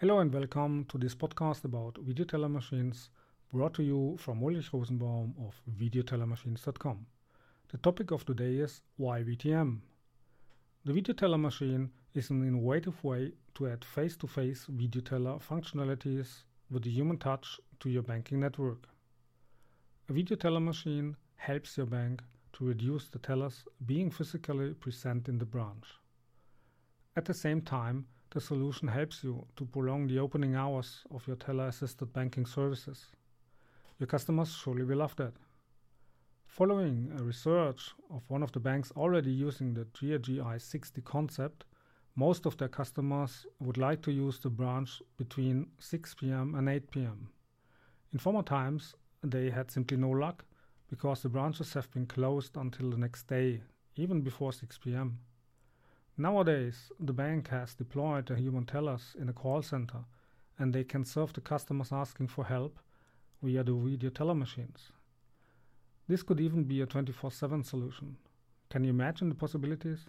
Hello and welcome to this podcast about video teller machines brought to you from Ulrich Rosenbaum of videotellermachines.com. The topic of today is why VTM. The video teller machine is an innovative way to add face-to-face video teller functionalities with a human touch to your banking network. A video teller machine helps your bank to reduce the tellers being physically present in the branch. At the same time, the solution helps you to prolong the opening hours of your teller assisted banking services. Your customers surely will love that. Following a research of one of the banks already using the GRG i60 concept, most of their customers would like to use the branch between 6 pm and 8 pm. In former times, they had simply no luck because the branches have been closed until the next day, even before 6 pm. Nowadays, the bank has deployed the human tellers in a call center and they can serve the customers asking for help via the video teller machines. This could even be a 24 7 solution. Can you imagine the possibilities?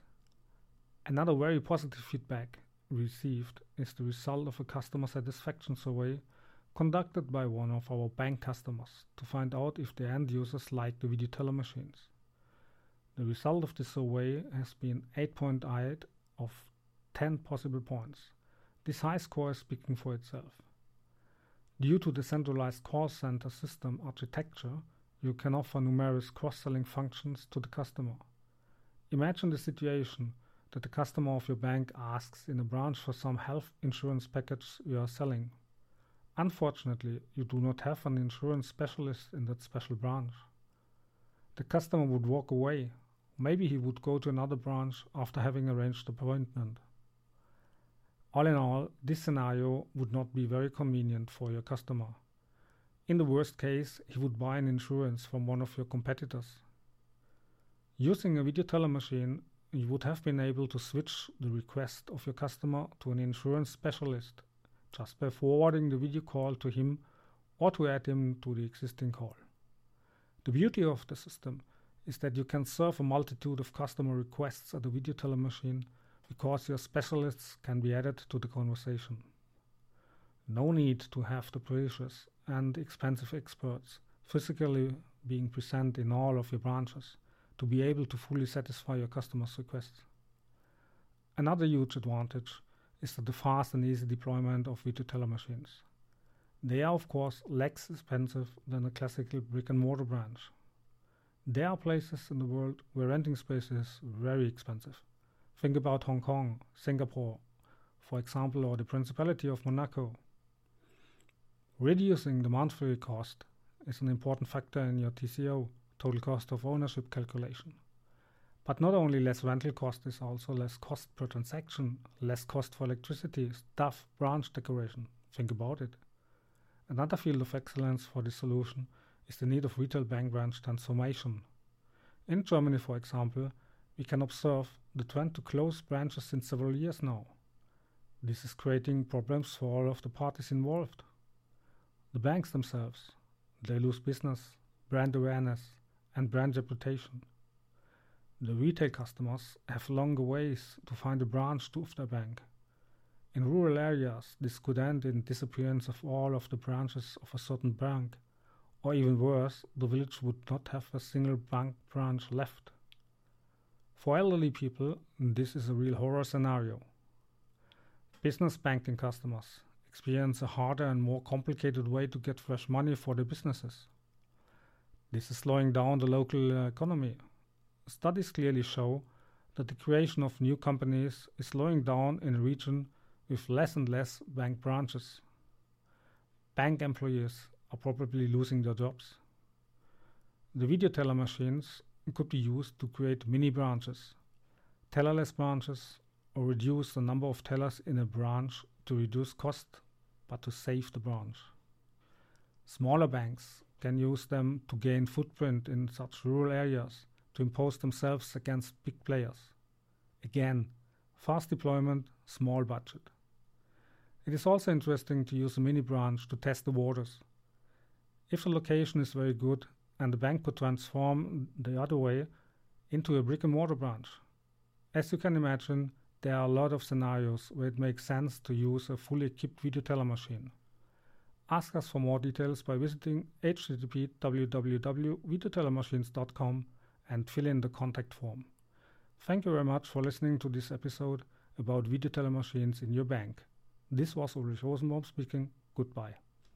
Another very positive feedback received is the result of a customer satisfaction survey conducted by one of our bank customers to find out if the end users like the video teller machines. The result of the survey has been 8.8 of 10 possible points. This high score is speaking for itself. Due to the centralized call center system architecture, you can offer numerous cross-selling functions to the customer. Imagine the situation that the customer of your bank asks in a branch for some health insurance package you are selling. Unfortunately, you do not have an insurance specialist in that special branch. The customer would walk away Maybe he would go to another branch after having arranged the appointment. All in all, this scenario would not be very convenient for your customer. In the worst case, he would buy an insurance from one of your competitors. Using a video teller machine, you would have been able to switch the request of your customer to an insurance specialist just by forwarding the video call to him or to add him to the existing call. The beauty of the system is that you can serve a multitude of customer requests at the video teller machine because your specialists can be added to the conversation. No need to have the precious and expensive experts physically being present in all of your branches to be able to fully satisfy your customers' requests. Another huge advantage is that the fast and easy deployment of video teller machines. They are, of course, less expensive than a classical brick and mortar branch. There are places in the world where renting space is very expensive. Think about Hong Kong, Singapore, for example, or the Principality of Monaco. Reducing the monthly cost is an important factor in your TCO, total cost of ownership calculation. But not only less rental cost is also less cost per transaction, less cost for electricity, staff, branch decoration. Think about it. Another field of excellence for this solution is the need of retail bank branch transformation. In Germany, for example, we can observe the trend to close branches since several years now. This is creating problems for all of the parties involved. The banks themselves, they lose business, brand awareness, and brand reputation. The retail customers have longer ways to find a branch of their bank. In rural areas, this could end in disappearance of all of the branches of a certain bank or even worse, the village would not have a single bank branch left. For elderly people, this is a real horror scenario. Business banking customers experience a harder and more complicated way to get fresh money for their businesses. This is slowing down the local uh, economy. Studies clearly show that the creation of new companies is slowing down in a region with less and less bank branches. Bank employees are probably losing their jobs. The video teller machines could be used to create mini branches, tellerless branches, or reduce the number of tellers in a branch to reduce cost but to save the branch. Smaller banks can use them to gain footprint in such rural areas to impose themselves against big players. Again, fast deployment, small budget. It is also interesting to use a mini branch to test the waters if the location is very good and the bank could transform the other way into a brick and mortar branch. As you can imagine, there are a lot of scenarios where it makes sense to use a fully equipped video teller machine. Ask us for more details by visiting http www.videotellermachines.com and fill in the contact form. Thank you very much for listening to this episode about video teller machines in your bank. This was Ulrich Rosenbaum speaking. Goodbye.